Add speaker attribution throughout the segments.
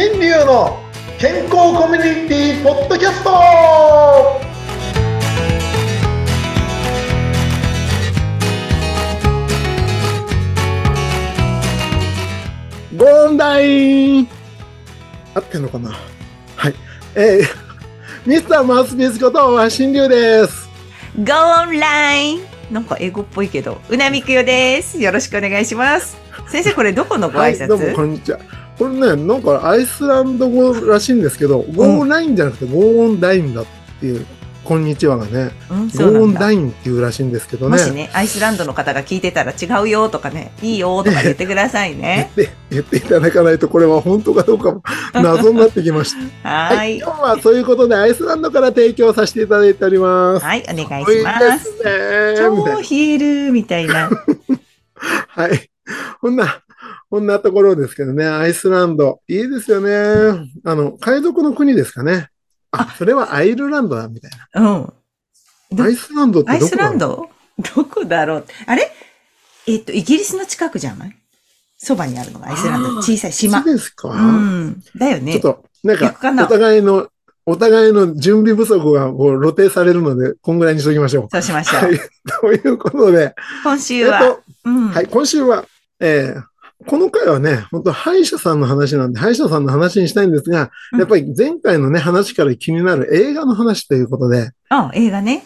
Speaker 1: 新流の健康コミュニティポッドキャストゴンダイン合ってんのかな？はい。えー、ミスターマウスピースことは新流です。
Speaker 2: Go online! なんか英語っぽいけど、うなみくよです。よろしくお願いします。先生、これどこのご
Speaker 1: はい、
Speaker 2: 挨拶、
Speaker 1: どうもこんにちは。これね、なんかアイスランド語らしいんですけど、ゴーンラインじゃなくてゴーンダインだっていう、こんにちはがね、
Speaker 2: うん、
Speaker 1: ゴ。ーンダインっていうらしいんですけどね。
Speaker 2: もしね、アイスランドの方が聞いてたら違うよとかね、いいよとか言ってください
Speaker 1: 言っ
Speaker 2: ね。
Speaker 1: て、言っていただかないと、これは本当かどうかも謎になってきました。
Speaker 2: は
Speaker 1: はい、
Speaker 2: ーい。
Speaker 1: 今日はそういうことでアイスランドから提供させていただいております。
Speaker 2: はい、お願いしま。
Speaker 1: すすね。
Speaker 2: 超冷えるみたいな。
Speaker 1: な。はい。こんな、こんなところですけどね、アイスランド。いいですよね。あの、海賊の国ですかね。あ、それはアイルランドだ、みたい
Speaker 2: うん。
Speaker 1: な。
Speaker 2: ど
Speaker 1: アイスランドって
Speaker 2: アイスランド？どこだろう？あれ？えっと、イギリスの近くじゃない？そばにあるのがアイスランド。小さい島。
Speaker 1: そうですか、
Speaker 2: うん。だよね。
Speaker 1: ちょっと、なんか、お互いの、お互いの準備不足がこう露呈されるので、こんぐらいにしときましょう。
Speaker 2: そうしましょう。
Speaker 1: はい。ということで、
Speaker 2: 今週は、
Speaker 1: えっと、
Speaker 2: うん。
Speaker 1: はい、今週は、えーこの回はね、本当歯医者さんの話なんで、歯医者さんの話にしたいんですが、
Speaker 2: うん
Speaker 1: やっぱり前回のね、話から気になる映画の話ということで、
Speaker 2: あ、映画ね。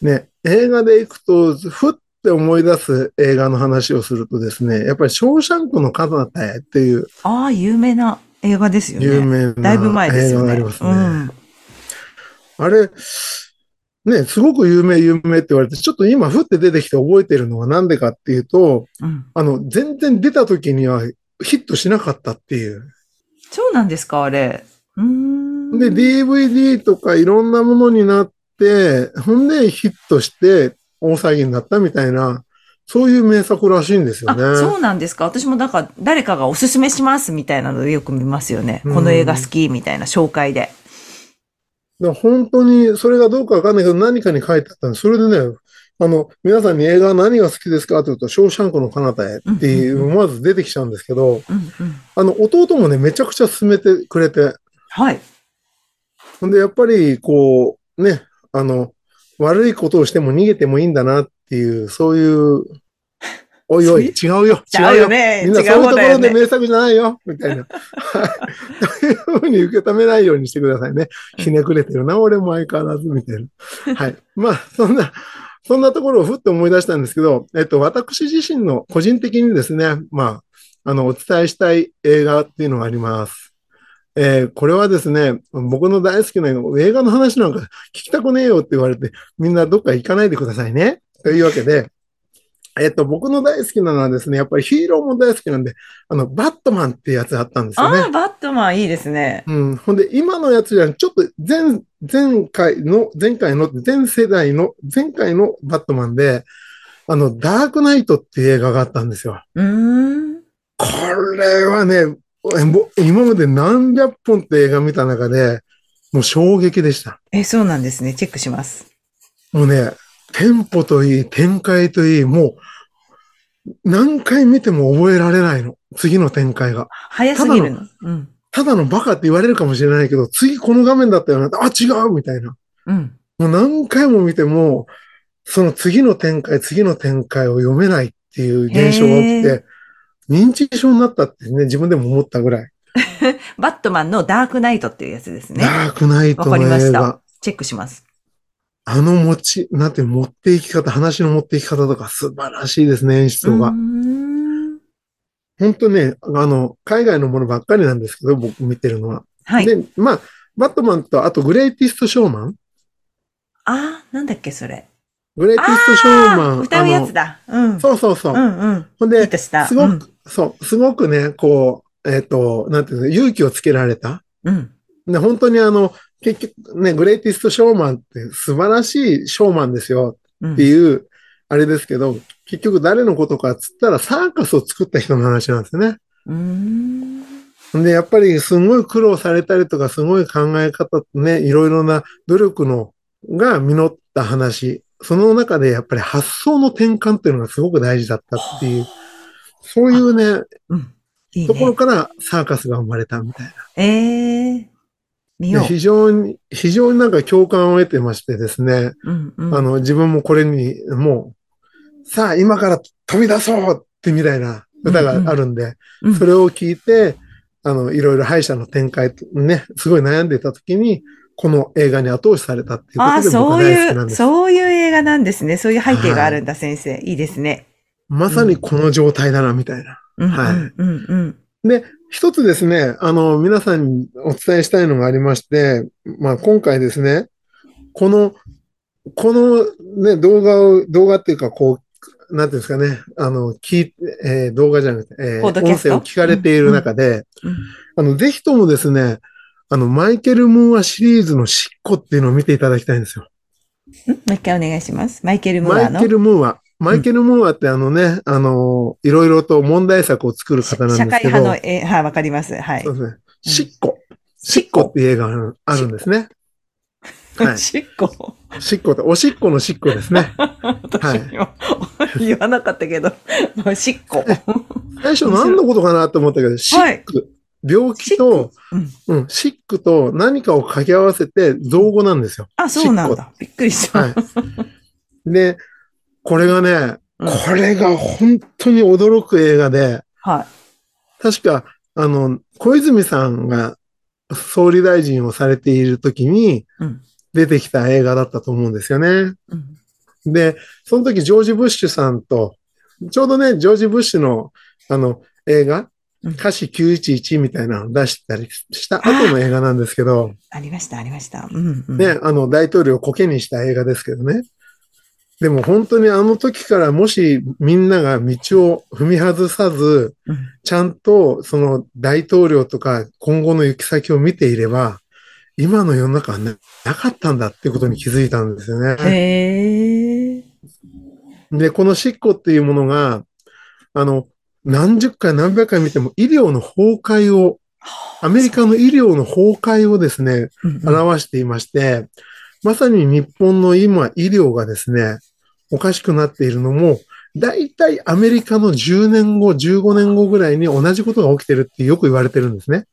Speaker 1: ね、映画で行くと、ふって思い出す映画の話をするとですね、やっぱりショーシャンクの彼方へっていう
Speaker 2: ああ、有名な映画ですよね。
Speaker 1: 有名な
Speaker 2: だいぶ前ですよね。
Speaker 1: 映画がありますね。
Speaker 2: うん。
Speaker 1: あれ、ね、すごく有名有名って言われて、ちょっと今ふって出てきて覚えてるのはなんでかっていうと、
Speaker 2: うん。
Speaker 1: あの、全然出た時にはヒットしなかったっていう。
Speaker 2: そうなんですか、あれ。うーん。
Speaker 1: で、DVD とかいろんなものになって、ほんでヒットして大騒ぎになったみたいな、そういう名作らしいんですよね。
Speaker 2: あ、そうなんですか。私もなんか、誰かがおすすめしますみたいなのでよく見ますよね。
Speaker 1: うん
Speaker 2: この映画好きみたいな紹介で。
Speaker 1: だ本当にそれがどうかわかんないけど何かに書いてあったんで、それでね、あの、皆さんに映画何が好きですか？って言うと、ショーシャンクの彼方へっていう、まず出てきちゃうんですけど。あの、弟もね、めちゃくちゃ勧めてくれて、
Speaker 2: はい。
Speaker 1: ほんで、やっぱり、こう、ね、あの、悪いことをしても逃げてもいいんだなっていう、そういう、おいおい、違うよ、
Speaker 2: 違うよね
Speaker 1: みんなそういうところで名作じゃないよ、みたいな。はい。というふうに受け止めないようにしてくださいね。ひねくれてるな、俺も相変わらず、みたいな。はい。まあ、そんな、そんなところをふっと思い出したんですけど、えっと、私自身の個人的にですね、まあ、あの、お伝えしたい映画っていうのがあります。えーこれはですね、僕の大好きな映画の話なんか聞きたくねえよって言われて、みんなどっか行かないでくださいね。というわけで、えっと、僕の大好きなのはですね、やっぱりヒーローも大好きなんで、あの、バットマンってやつあったんですよね
Speaker 2: ああ、。バットマンいいですね。
Speaker 1: うん。ほんで、今のやつじゃ、ちょっと前、前回の、前回の、前世代の、前回のバットマンで、あの、ダークナイトっていう映画があったんですよ。
Speaker 2: うーん。
Speaker 1: これはね、今まで何百本って映画見た中で、もう衝撃でした。
Speaker 2: え、そうなんですね。チェックします。
Speaker 1: もうね、テンポといい、展開といい、もう、何回見ても覚えられないの。次の展開が。
Speaker 2: 早すぎるの。うん。
Speaker 1: ただのバカって言われるかもしれないけど、次この画面だったよな。あ、違うみたいな。
Speaker 2: うん。
Speaker 1: もう何回も見ても、その次の展開、次の展開を読めないっていう現象が起き
Speaker 2: へ
Speaker 1: て、認知症になったってね、自分でも思ったぐらい。
Speaker 2: バットマンのダークナイトっていうやつですね。
Speaker 1: ダークナイト
Speaker 2: わかり
Speaker 1: の映画
Speaker 2: ました。。チェックします。
Speaker 1: あの持ち、なんて持っていき方、話の持っていき方とか素晴らしいですね、演出
Speaker 2: うー
Speaker 1: が。
Speaker 2: ん。
Speaker 1: 本当ね、あの、海外のものばっかりなんですけど、僕見てるのは。
Speaker 2: はい。
Speaker 1: で、まあ、バットマンと、あとグレイティストショーマン
Speaker 2: ああ、なんだっけ、それ。
Speaker 1: グレイティストショーマン。
Speaker 2: 歌うやつ
Speaker 1: あ
Speaker 2: だ。うん。
Speaker 1: のそうそうそう。
Speaker 2: うんうん。
Speaker 1: ほんで。すごく、そう、すごくね、こう、えっ、と、なんていうの、勇気をつけられた。
Speaker 2: うん。うん。
Speaker 1: で、本当にあの、結局ね、グレイティストショーマンって素晴らしいショーマンですよ
Speaker 2: うん
Speaker 1: っていう、あれですけど、結局誰のことかっつったらサーカスを作った人の話なんですよね。
Speaker 2: うーん。
Speaker 1: で、やっぱりすごい苦労されたりとか、すごい考え方とね、いろいろな努力のが実った話。その中でやっぱり発想の転換っていうのがすごく大事だったっていう、そういうね、
Speaker 2: うん。いい
Speaker 1: ところ
Speaker 2: ね。
Speaker 1: からサーカスが生まれたみたいな。
Speaker 2: ええ見よう。
Speaker 1: で非常に、非常になんか共感を得てましてですね、
Speaker 2: うんうん。
Speaker 1: あの、自分もこれに、もう、さあ、今から飛び出そうってみたいな歌があるんで、
Speaker 2: うん
Speaker 1: それを聞いて、あの、いろいろ敗者の展開とね、すごい悩んでいた時に、この映画に後押しされたっていうことで
Speaker 2: そういう、
Speaker 1: 大好きなんです。
Speaker 2: そういう映画なんですね。そういう背景があるんだ、先生。いいですね。
Speaker 1: まさにこの状態だな、みたいな。
Speaker 2: うん
Speaker 1: はい
Speaker 2: うんうんうん。
Speaker 1: で、一つですね、あの、皆さんにお伝えしたいのがありまして、まあ、今回ですね、この、このね、動画を、動画っていうか、こう、なんていうんですかね、あの、聞いえー動画じゃなくて、えー音声を聞かれている中で、
Speaker 2: うん
Speaker 1: あの、ぜひともですね、あの、マイケル・ムーアシリーズのしっこっていうのを見ていただきたいんですよ。
Speaker 2: んもう一回お願いします。マイケル・ムーアの？
Speaker 1: マイケル・ムーア。マイケル・ムーアってあのね、あの、いろいろと問題作を作る方なん
Speaker 2: 社会
Speaker 1: ですけど、
Speaker 2: 派の、えはい、わかります。はい
Speaker 1: そう。ですね。しっこ。しっこっていう映画があるんですね。はい
Speaker 2: しっこ。
Speaker 1: しっこって、おしっこのしっこですね。
Speaker 2: 私も言わなかったけど、しっこ。
Speaker 1: 最初何のことかなと思ったけど、シック。病気と、
Speaker 2: うん
Speaker 1: うん、シックと何かを掛け合わせて造語なんですよ。
Speaker 2: あ、そうなんだ。びっくりした。
Speaker 1: はい。で、これがね、
Speaker 2: うん
Speaker 1: これが本当に驚く映画で、
Speaker 2: は
Speaker 1: 確か、あの、小泉さんが総理大臣をされている時に。出てきた映画だったと思うんですよね。
Speaker 2: うん
Speaker 1: で、その時ジョージ・ブッシュさんと、ちょうどね、ジョージ・ブッシュのあの映画、
Speaker 2: うん
Speaker 1: 歌詞911みたいなのを出したりした後の映画なんですけど、
Speaker 2: ありました、ありました。うん、うん。
Speaker 1: ね、あの大統領をコケにした映画ですけどね。でも本当にあの時からもしみんなが道を踏み外さず、
Speaker 2: うん
Speaker 1: ちゃんとその大統領とか今後の行き先を見ていれば、今の世の中はね、なかったんだっていうことに気づいたんですよね。
Speaker 2: へえ。
Speaker 1: で、このしっこっていうものが、あの、何十回何百回見ても医療の崩壊を、アメリカの医療の崩壊をですね、表していまして、まさに日本の今医療がですね、おかしくなっているのも、大体アメリカの10年後、15年後ぐらいに同じことが起きてるってよく言われてるんですね。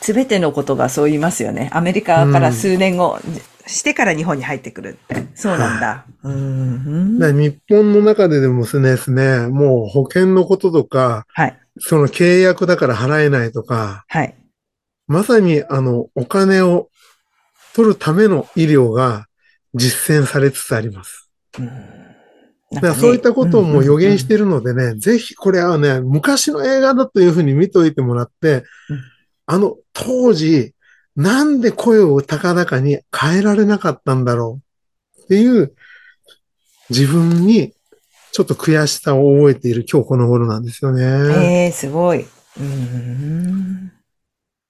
Speaker 2: すべてのことがそう言いますよね。アメリカから数年後、してから日本に入ってくるって。そうなんだ。うん。
Speaker 1: 日本の中ででもですね、もう保険のこととか、
Speaker 2: はい。
Speaker 1: その契約だから払えないとか、
Speaker 2: はい。
Speaker 1: まさにあの、お金を取るための医療が実践されつつあります。
Speaker 2: うん
Speaker 1: だからそういったことをもう予言しているのでね、ぜひこれはね、昔の映画だというふうに見といてもらって
Speaker 2: うん、
Speaker 1: あの当時、なんで声を高々に変えられなかったんだろうっていう自分にちょっと悔しさを覚えている今日この頃なんですよね。
Speaker 2: ええ、すごい。うん。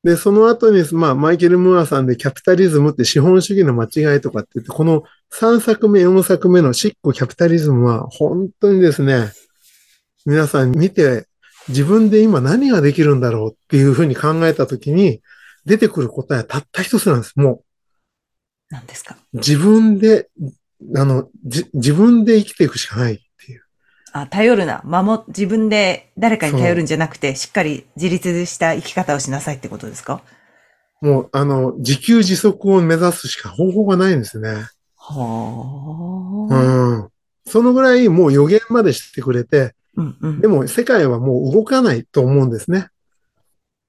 Speaker 1: で、その後に、まあ、マイケル・ムーアさんでキャピタリズムって資本主義の間違いとかって言って、この3作目、4作目のシッコ・キャピタリズムは本当にですね、皆さん見て自分で今何ができるんだろうっていうふうに考えたときに出てくる答えはたった一つなんです。も
Speaker 2: 何ですか？
Speaker 1: う自分で、あの、じ自分で生きていくしかないっていう。
Speaker 2: あ、頼るな。守、自分で誰かに頼るんじゃなくて、しっかり自立した生き方をしなさいってことですか？
Speaker 1: もう、あの、自給自足を目指すしか方法がないんですね。
Speaker 2: はあ。
Speaker 1: うん。そのぐらいもう予言までしてくれて、
Speaker 2: うんうん
Speaker 1: でも世界はもう動かないと思うんですね。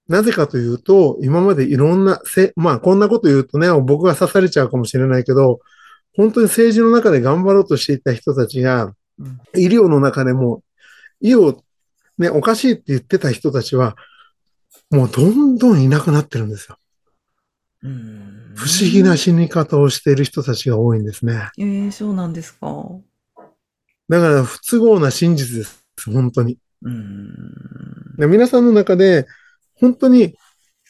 Speaker 1: なぜかというと、今までいろんなせ、まあこんなこと言うとね、僕が刺されちゃうかもしれないけど、本当に政治の中で頑張ろうとしていた人たちが、
Speaker 2: うん
Speaker 1: 医療の中でも、医療、ね、おかしいって言ってた人たちは、もうどんどんいなくなってるんですよ。
Speaker 2: うん
Speaker 1: 不思議な死に方をしている人たちが多いんですね。
Speaker 2: ええそうなんですか。
Speaker 1: だから不都合な真実です。本当に。
Speaker 2: うん。
Speaker 1: で皆さんの中で、本当に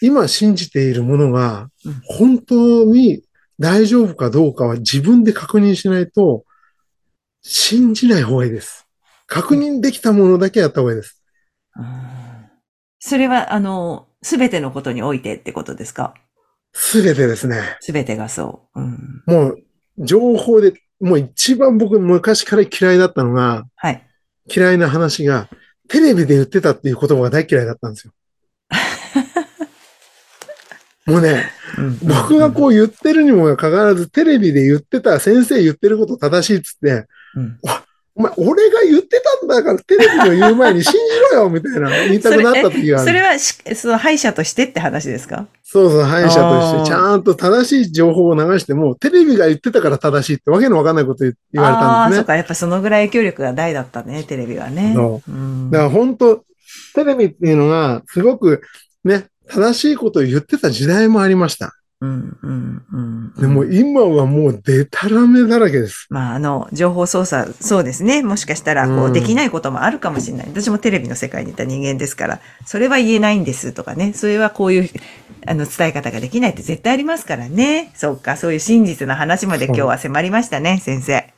Speaker 1: 今信じているものが
Speaker 2: うん、
Speaker 1: 本当に大丈夫かどうかは自分で確認しないと、信じない方がいいです。確認できたものだけやった方がいいです。
Speaker 2: うんそれは、あの、すべてのことにおいてってことですか？
Speaker 1: すべてですね。
Speaker 2: すべてがそう。うん、
Speaker 1: もう、情報で、もう一番僕昔から嫌いだったのが、
Speaker 2: はい、
Speaker 1: 嫌いな話が、テレビで言ってたっていう言葉が大嫌いだったんですよ。もうね、僕がこう言ってるにもかかわらず、テレビで言ってた、先生言ってること正しいっつって、
Speaker 2: うん、
Speaker 1: お前、俺が言ってたんだからテレビの言う前に信じろよ みたいな言いたくなった時がある。
Speaker 2: それ はし、その歯医者としてって話ですか？
Speaker 1: そうそう、歯医者としてちゃんと正しい情報を流しても、テレビが言ってたから正しいってわけのわかんないこと言言われ
Speaker 2: あ
Speaker 1: たんですね。
Speaker 2: あー、そっか、やっぱそのぐらい影響力が大だったね、テレビはね。
Speaker 1: そ
Speaker 2: うん
Speaker 1: だから本当、テレビっていうのがすごくね、正しいことを言ってた時代もありました。
Speaker 2: うん、うん、うん。
Speaker 1: でも今はもうデタラメだらけです。
Speaker 2: まあ、あの、情報操作、そうですね。もしかしたら、こう、
Speaker 1: うん
Speaker 2: できないこともあるかもしれない。私もテレビの世界にいた人間ですから、それは言えないんですとかね。それはこういう、あの、伝え方ができないって絶対ありますからね。そうか、そういう真実の話まで今日は迫りましたね、先生。
Speaker 1: だか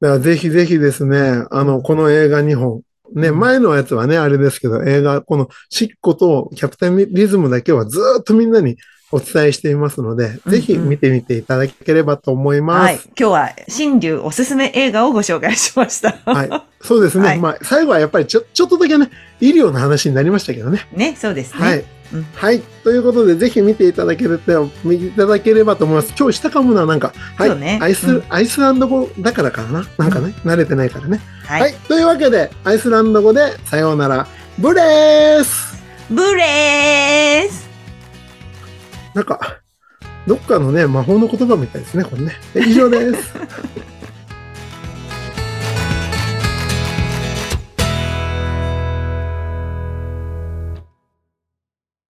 Speaker 1: らぜひぜひですね、あの、この映画2本。ね、
Speaker 2: うん
Speaker 1: 前のやつはね、あれですけど、映画、このシッコとキャプテンリズムだけはずーっとみんなにお伝えしていますので、
Speaker 2: うん
Speaker 1: ぜひ見てみていただければと思います。
Speaker 2: はい。今日は、新流おすすめ映画をご紹介しました。
Speaker 1: はい。そうですね。
Speaker 2: はい
Speaker 1: まあ、最後はやっぱりちょ、ちょっとだけね、医療の話になりましたけどね。
Speaker 2: ね、そうですね。
Speaker 1: はい。
Speaker 2: うん
Speaker 1: はい。ということで、ぜひ見ていただけると、見ていただければと思います。今日したかもな、なんか、はい。
Speaker 2: ね
Speaker 1: アイス、
Speaker 2: うん
Speaker 1: アイスランド語だからかな？なんかね、慣れてないからね。
Speaker 2: はい。
Speaker 1: はい。というわけで、アイスランド語で、さようなら、ブレース
Speaker 2: ブレース
Speaker 1: なんか、どっかのね、魔法の言葉みたいですね、これね。以上です。